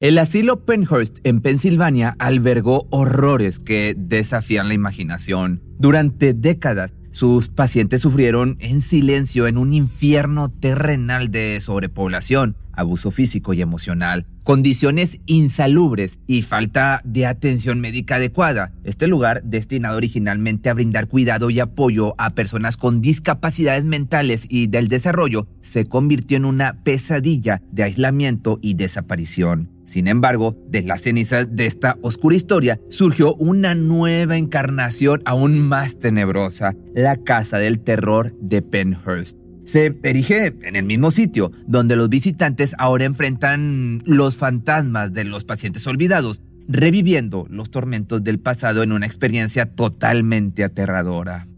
El asilo Penhurst en Pensilvania albergó horrores que desafían la imaginación. Durante décadas, sus pacientes sufrieron en silencio en un infierno terrenal de sobrepoblación, abuso físico y emocional, condiciones insalubres y falta de atención médica adecuada. Este lugar, destinado originalmente a brindar cuidado y apoyo a personas con discapacidades mentales y del desarrollo, se convirtió en una pesadilla de aislamiento y desaparición. Sin embargo, de las cenizas de esta oscura historia surgió una nueva encarnación aún más tenebrosa, la Casa del Terror de Penhurst. Se erige en el mismo sitio donde los visitantes ahora enfrentan los fantasmas de los pacientes olvidados, reviviendo los tormentos del pasado en una experiencia totalmente aterradora.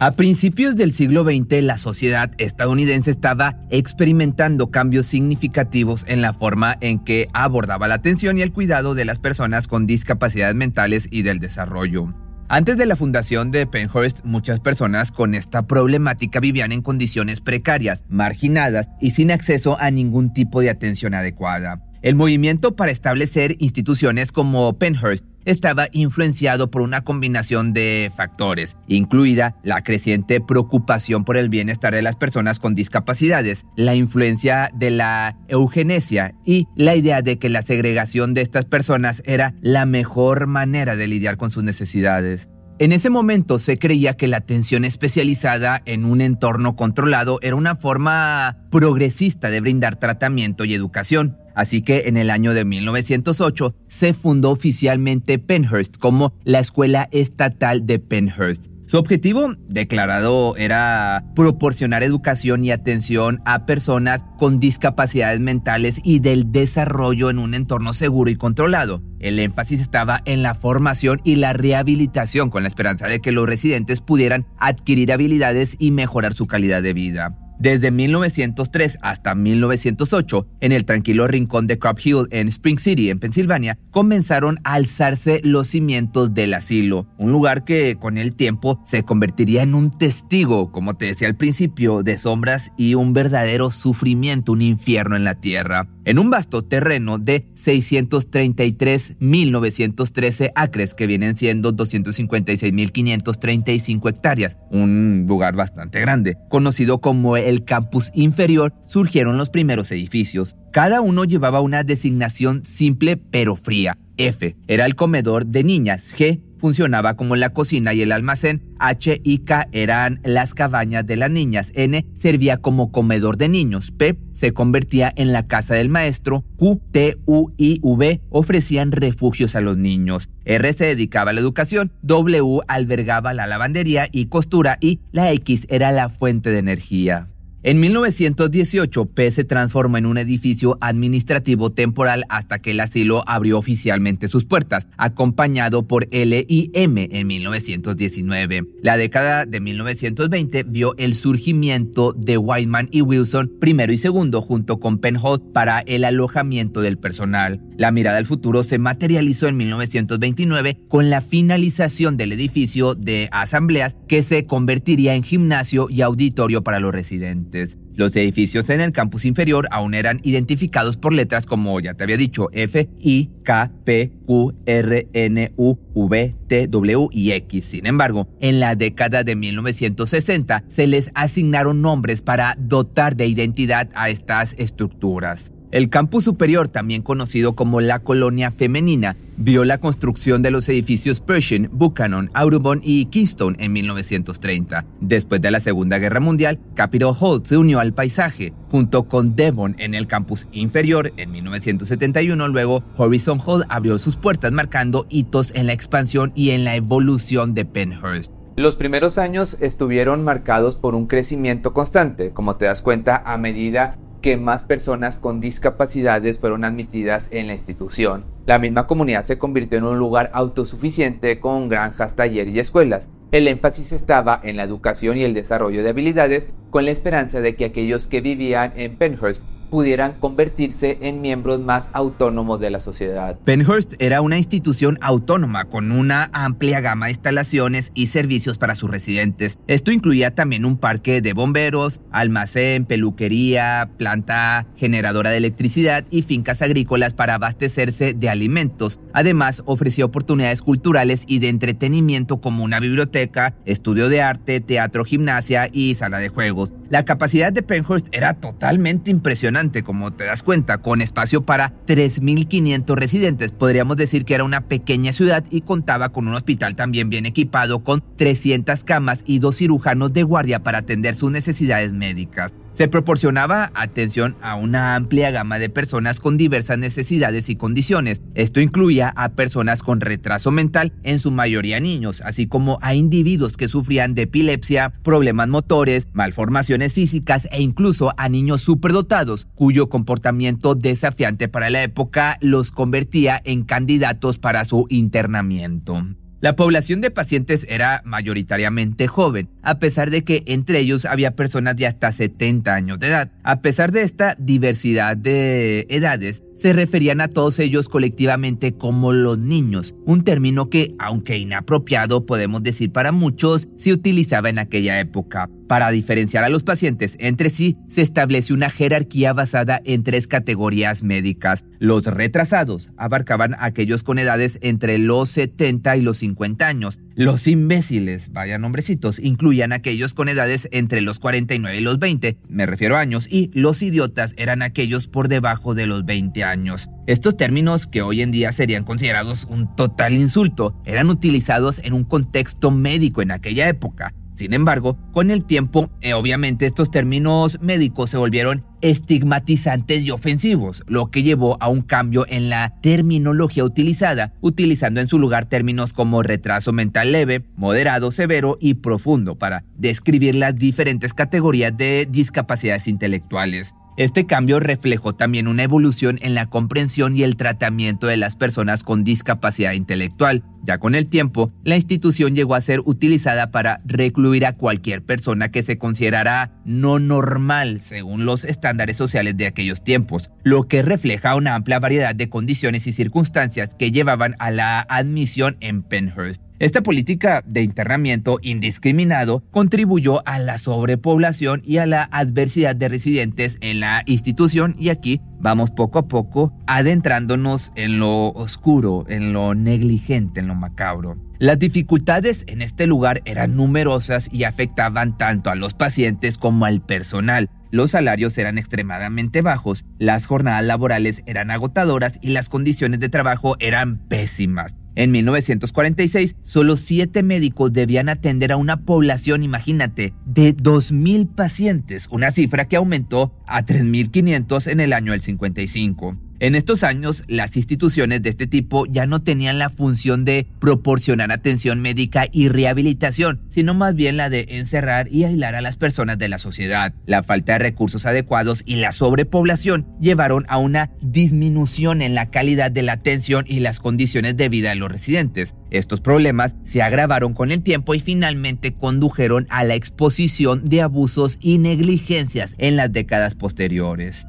A principios del siglo XX, la sociedad estadounidense estaba experimentando cambios significativos en la forma en que abordaba la atención y el cuidado de las personas con discapacidades mentales y del desarrollo. Antes de la fundación de Penhurst, muchas personas con esta problemática vivían en condiciones precarias, marginadas y sin acceso a ningún tipo de atención adecuada. El movimiento para establecer instituciones como Penhurst estaba influenciado por una combinación de factores, incluida la creciente preocupación por el bienestar de las personas con discapacidades, la influencia de la eugenesia y la idea de que la segregación de estas personas era la mejor manera de lidiar con sus necesidades. En ese momento se creía que la atención especializada en un entorno controlado era una forma progresista de brindar tratamiento y educación. Así que en el año de 1908 se fundó oficialmente Penhurst como la Escuela Estatal de Penhurst. Su objetivo declarado era proporcionar educación y atención a personas con discapacidades mentales y del desarrollo en un entorno seguro y controlado. El énfasis estaba en la formación y la rehabilitación con la esperanza de que los residentes pudieran adquirir habilidades y mejorar su calidad de vida. Desde 1903 hasta 1908, en el tranquilo rincón de Crop Hill en Spring City, en Pensilvania, comenzaron a alzarse los cimientos del asilo, un lugar que con el tiempo se convertiría en un testigo, como te decía al principio, de sombras y un verdadero sufrimiento, un infierno en la tierra en un vasto terreno de 633.913 acres, que vienen siendo 256.535 hectáreas, un lugar bastante grande. Conocido como el campus inferior, surgieron los primeros edificios. Cada uno llevaba una designación simple pero fría. F era el comedor de niñas, G funcionaba como la cocina y el almacén, H y K eran las cabañas de las niñas, N servía como comedor de niños, P se convertía en la casa del maestro, Q, T, U y V ofrecían refugios a los niños, R se dedicaba a la educación, W albergaba la lavandería y costura y la X era la fuente de energía. En 1918, P se transformó en un edificio administrativo temporal hasta que el asilo abrió oficialmente sus puertas, acompañado por L y M en 1919. La década de 1920 vio el surgimiento de Whiteman y Wilson primero y segundo junto con Penhold para el alojamiento del personal. La mirada al futuro se materializó en 1929 con la finalización del edificio de asambleas que se convertiría en gimnasio y auditorio para los residentes. Los edificios en el campus inferior aún eran identificados por letras como ya te había dicho F, I, K, P, Q, R, N, U, V, T, W y X. Sin embargo, en la década de 1960 se les asignaron nombres para dotar de identidad a estas estructuras. El campus superior, también conocido como la colonia femenina, vio la construcción de los edificios Pershing, Buchanan, Audubon y Keystone en 1930. Después de la Segunda Guerra Mundial, Capitol Hall se unió al paisaje, junto con Devon en el campus inferior en 1971. Luego, Horizon Hall abrió sus puertas marcando hitos en la expansión y en la evolución de Penhurst. Los primeros años estuvieron marcados por un crecimiento constante, como te das cuenta a medida que más personas con discapacidades fueron admitidas en la institución. La misma comunidad se convirtió en un lugar autosuficiente con granjas, talleres y escuelas. El énfasis estaba en la educación y el desarrollo de habilidades con la esperanza de que aquellos que vivían en Penhurst pudieran convertirse en miembros más autónomos de la sociedad. Penhurst era una institución autónoma con una amplia gama de instalaciones y servicios para sus residentes. Esto incluía también un parque de bomberos, almacén, peluquería, planta generadora de electricidad y fincas agrícolas para abastecerse de alimentos. Además, ofrecía oportunidades culturales y de entretenimiento como una biblioteca, estudio de arte, teatro, gimnasia y sala de juegos. La capacidad de Penhurst era totalmente impresionante, como te das cuenta, con espacio para 3.500 residentes. Podríamos decir que era una pequeña ciudad y contaba con un hospital también bien equipado con 300 camas y dos cirujanos de guardia para atender sus necesidades médicas. Se proporcionaba atención a una amplia gama de personas con diversas necesidades y condiciones. Esto incluía a personas con retraso mental, en su mayoría niños, así como a individuos que sufrían de epilepsia, problemas motores, malformaciones físicas e incluso a niños superdotados, cuyo comportamiento desafiante para la época los convertía en candidatos para su internamiento. La población de pacientes era mayoritariamente joven, a pesar de que entre ellos había personas de hasta 70 años de edad. A pesar de esta diversidad de edades, se referían a todos ellos colectivamente como los niños, un término que, aunque inapropiado, podemos decir para muchos, se utilizaba en aquella época. Para diferenciar a los pacientes entre sí, se establece una jerarquía basada en tres categorías médicas. Los retrasados abarcaban aquellos con edades entre los 70 y los 50 años, los imbéciles, vaya nombrecitos, incluían aquellos con edades entre los 49 y los 20, me refiero a años, y los idiotas eran aquellos por debajo de los 20 años. Estos términos, que hoy en día serían considerados un total insulto, eran utilizados en un contexto médico en aquella época sin embargo, con el tiempo, eh, obviamente estos términos médicos se volvieron estigmatizantes y ofensivos, lo que llevó a un cambio en la terminología utilizada, utilizando en su lugar términos como retraso mental leve, moderado, severo y profundo para describir las diferentes categorías de discapacidades intelectuales. Este cambio reflejó también una evolución en la comprensión y el tratamiento de las personas con discapacidad intelectual. Ya con el tiempo, la institución llegó a ser utilizada para recluir a cualquier persona que se considerara no normal según los estándares sociales de aquellos tiempos, lo que refleja una amplia variedad de condiciones y circunstancias que llevaban a la admisión en Penhurst. Esta política de internamiento indiscriminado contribuyó a la sobrepoblación y a la adversidad de residentes en la institución y aquí vamos poco a poco adentrándonos en lo oscuro, en lo negligente, en lo macabro. Las dificultades en este lugar eran numerosas y afectaban tanto a los pacientes como al personal. Los salarios eran extremadamente bajos, las jornadas laborales eran agotadoras y las condiciones de trabajo eran pésimas. En 1946, solo siete médicos debían atender a una población, imagínate, de 2.000 pacientes, una cifra que aumentó a 3.500 en el año del 55. En estos años, las instituciones de este tipo ya no tenían la función de proporcionar atención médica y rehabilitación, sino más bien la de encerrar y aislar a las personas de la sociedad. La falta de recursos adecuados y la sobrepoblación llevaron a una disminución en la calidad de la atención y las condiciones de vida de los residentes. Estos problemas se agravaron con el tiempo y finalmente condujeron a la exposición de abusos y negligencias en las décadas posteriores.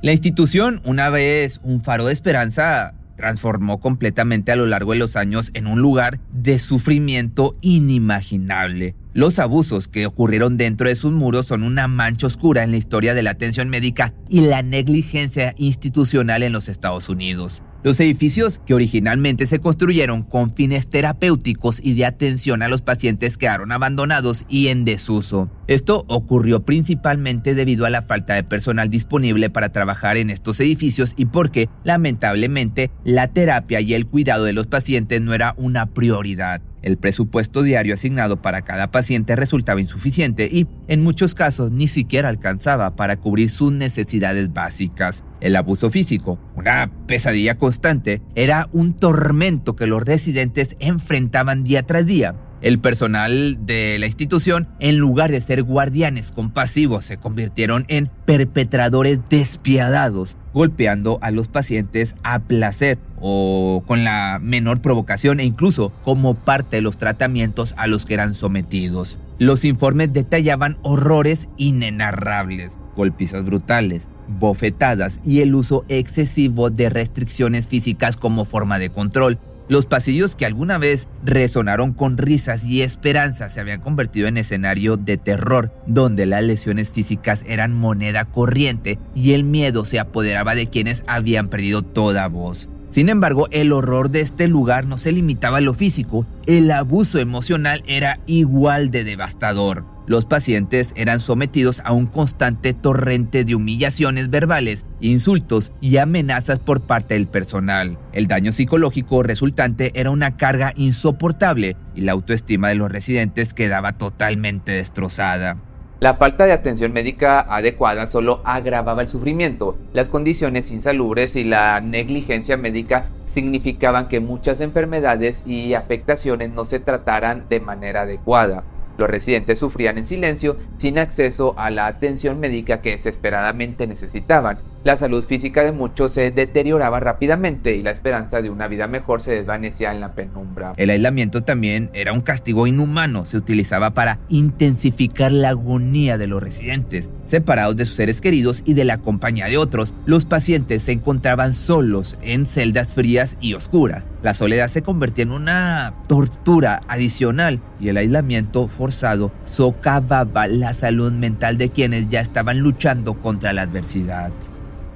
La institución, una vez un faro de esperanza, transformó completamente a lo largo de los años en un lugar de sufrimiento inimaginable. Los abusos que ocurrieron dentro de sus muros son una mancha oscura en la historia de la atención médica y la negligencia institucional en los Estados Unidos. Los edificios que originalmente se construyeron con fines terapéuticos y de atención a los pacientes quedaron abandonados y en desuso. Esto ocurrió principalmente debido a la falta de personal disponible para trabajar en estos edificios y porque, lamentablemente, la terapia y el cuidado de los pacientes no era una prioridad. El presupuesto diario asignado para cada paciente resultaba insuficiente y, en muchos casos, ni siquiera alcanzaba para cubrir sus necesidades básicas. El abuso físico, una pesadilla constante, era un tormento que los residentes enfrentaban día tras día. El personal de la institución, en lugar de ser guardianes compasivos, se convirtieron en perpetradores despiadados, golpeando a los pacientes a placer o con la menor provocación e incluso como parte de los tratamientos a los que eran sometidos. Los informes detallaban horrores inenarrables, golpizas brutales, bofetadas y el uso excesivo de restricciones físicas como forma de control. Los pasillos que alguna vez resonaron con risas y esperanzas se habían convertido en escenario de terror, donde las lesiones físicas eran moneda corriente y el miedo se apoderaba de quienes habían perdido toda voz. Sin embargo, el horror de este lugar no se limitaba a lo físico, el abuso emocional era igual de devastador. Los pacientes eran sometidos a un constante torrente de humillaciones verbales, insultos y amenazas por parte del personal. El daño psicológico resultante era una carga insoportable y la autoestima de los residentes quedaba totalmente destrozada. La falta de atención médica adecuada solo agravaba el sufrimiento. Las condiciones insalubres y la negligencia médica significaban que muchas enfermedades y afectaciones no se trataran de manera adecuada. Los residentes sufrían en silencio sin acceso a la atención médica que desesperadamente necesitaban. La salud física de muchos se deterioraba rápidamente y la esperanza de una vida mejor se desvanecía en la penumbra. El aislamiento también era un castigo inhumano, se utilizaba para intensificar la agonía de los residentes. Separados de sus seres queridos y de la compañía de otros, los pacientes se encontraban solos en celdas frías y oscuras. La soledad se convertía en una tortura adicional y el aislamiento forzado socavaba la salud mental de quienes ya estaban luchando contra la adversidad.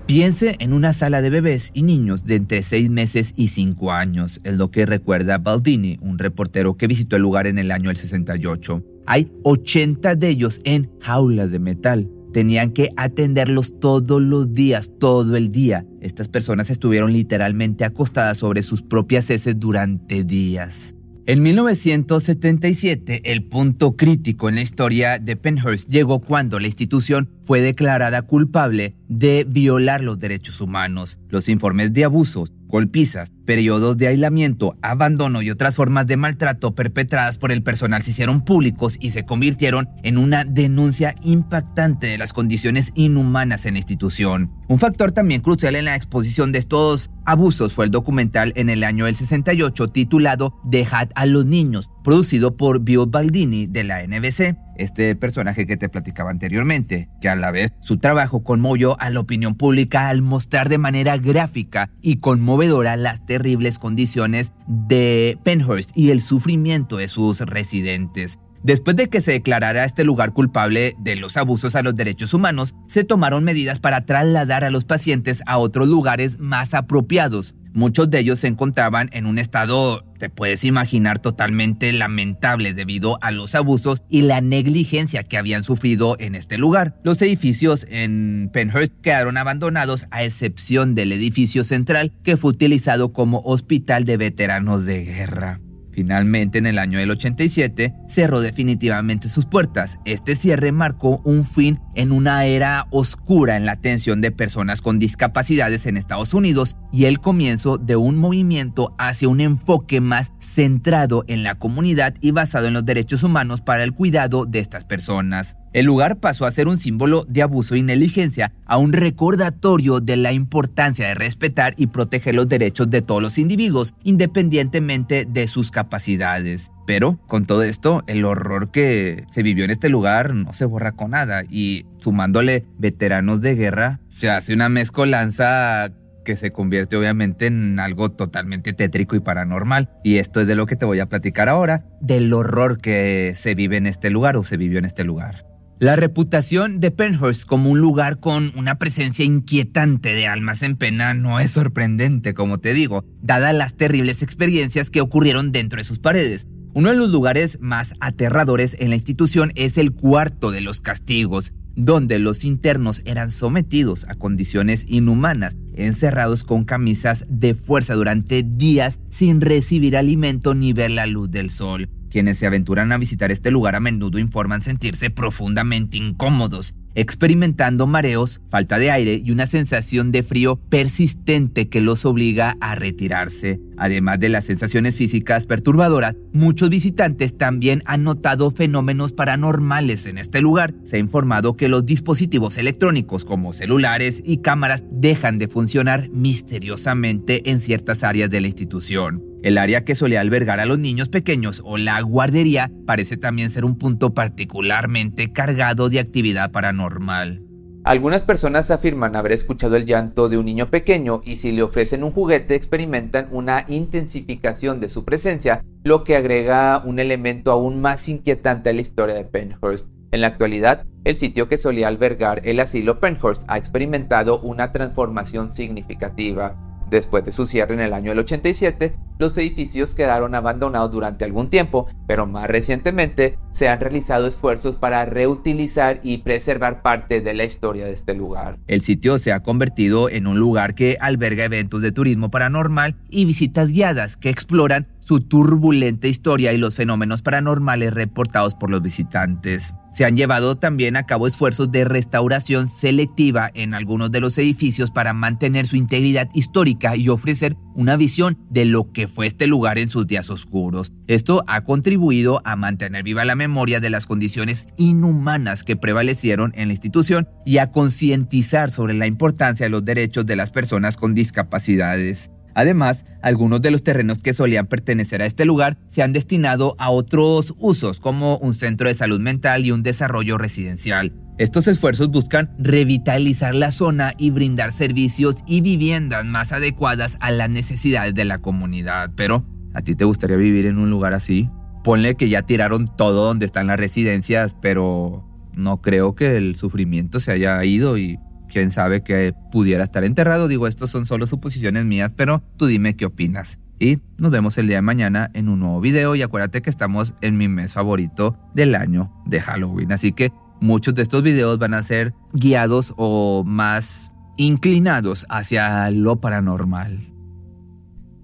Piense en una sala de bebés y niños de entre 6 meses y 5 años, es lo que recuerda Baldini, un reportero que visitó el lugar en el año del 68. Hay 80 de ellos en jaulas de metal. Tenían que atenderlos todos los días, todo el día. Estas personas estuvieron literalmente acostadas sobre sus propias heces durante días. En 1977, el punto crítico en la historia de Penhurst llegó cuando la institución fue declarada culpable de violar los derechos humanos. Los informes de abusos, golpizas, periodos de aislamiento, abandono y otras formas de maltrato perpetradas por el personal se hicieron públicos y se convirtieron en una denuncia impactante de las condiciones inhumanas en la institución. Un factor también crucial en la exposición de estos abusos fue el documental en el año del 68 titulado Dejad a los niños, producido por Bill Baldini de la NBC, este personaje que te platicaba anteriormente, que a la vez su trabajo conmovió a la opinión pública al mostrar de manera gráfica y conmovedora las terribles condiciones de Penhurst y el sufrimiento de sus residentes. Después de que se declarara este lugar culpable de los abusos a los derechos humanos, se tomaron medidas para trasladar a los pacientes a otros lugares más apropiados, Muchos de ellos se encontraban en un estado, te puedes imaginar, totalmente lamentable debido a los abusos y la negligencia que habían sufrido en este lugar. Los edificios en Penhurst quedaron abandonados a excepción del edificio central que fue utilizado como hospital de veteranos de guerra. Finalmente, en el año del 87, cerró definitivamente sus puertas. Este cierre marcó un fin en una era oscura en la atención de personas con discapacidades en Estados Unidos y el comienzo de un movimiento hacia un enfoque más centrado en la comunidad y basado en los derechos humanos para el cuidado de estas personas. El lugar pasó a ser un símbolo de abuso y negligencia, a un recordatorio de la importancia de respetar y proteger los derechos de todos los individuos, independientemente de sus capacidades. Pero con todo esto, el horror que se vivió en este lugar no se borra con nada y sumándole veteranos de guerra, se hace una mezcolanza que se convierte obviamente en algo totalmente tétrico y paranormal. Y esto es de lo que te voy a platicar ahora, del horror que se vive en este lugar o se vivió en este lugar. La reputación de Penhurst como un lugar con una presencia inquietante de almas en pena no es sorprendente, como te digo, dadas las terribles experiencias que ocurrieron dentro de sus paredes. Uno de los lugares más aterradores en la institución es el cuarto de los castigos, donde los internos eran sometidos a condiciones inhumanas, encerrados con camisas de fuerza durante días sin recibir alimento ni ver la luz del sol. Quienes se aventuran a visitar este lugar a menudo informan sentirse profundamente incómodos. experimentando mareos, falta de aire y una sensación de frío persistente que los obliga a retirarse. Además de las sensaciones físicas perturbadoras, muchos visitantes también han notado fenómenos paranormales en este lugar. Se ha informado que los dispositivos electrónicos como celulares y cámaras dejan de funcionar misteriosamente en ciertas áreas de la institución. El área que solía albergar a los niños pequeños o la guardería parece también ser un punto particularmente cargado de actividad paranormal. Algunas personas afirman haber escuchado el llanto de un niño pequeño y si le ofrecen un juguete experimentan una intensificación de su presencia, lo que agrega un elemento aún más inquietante a la historia de Penhurst. En la actualidad, el sitio que solía albergar el asilo Penhurst ha experimentado una transformación significativa. Después de su cierre en el año 87, los edificios quedaron abandonados durante algún tiempo, pero más recientemente se han realizado esfuerzos para reutilizar y preservar parte de la historia de este lugar. El sitio se ha convertido en un lugar que alberga eventos de turismo paranormal y visitas guiadas que exploran su turbulenta historia y los fenómenos paranormales reportados por los visitantes. Se han llevado también a cabo esfuerzos de restauración selectiva en algunos de los edificios para mantener su integridad histórica y ofrecer una visión de lo que fue este lugar en sus días oscuros. Esto ha contribuido a mantener viva la memoria de las condiciones inhumanas que prevalecieron en la institución y a concientizar sobre la importancia de los derechos de las personas con discapacidades. Además, algunos de los terrenos que solían pertenecer a este lugar se han destinado a otros usos, como un centro de salud mental y un desarrollo residencial. Estos esfuerzos buscan revitalizar la zona y brindar servicios y viviendas más adecuadas a las necesidades de la comunidad. Pero, ¿a ti te gustaría vivir en un lugar así? Ponle que ya tiraron todo donde están las residencias, pero no creo que el sufrimiento se haya ido y quién sabe que pudiera estar enterrado. Digo, estos son solo suposiciones mías, pero tú dime qué opinas. Y nos vemos el día de mañana en un nuevo video y acuérdate que estamos en mi mes favorito del año de Halloween. Así que muchos de estos videos van a ser guiados o más inclinados hacia lo paranormal.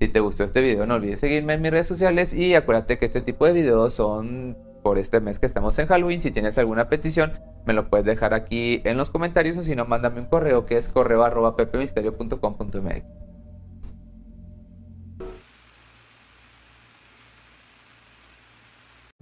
Si te gustó este video no olvides seguirme en mis redes sociales y acuérdate que este tipo de videos son por este mes que estamos en Halloween. Si tienes alguna petición me lo puedes dejar aquí en los comentarios o si no, mándame un correo que es correo arroba pepemisterio.com.mx.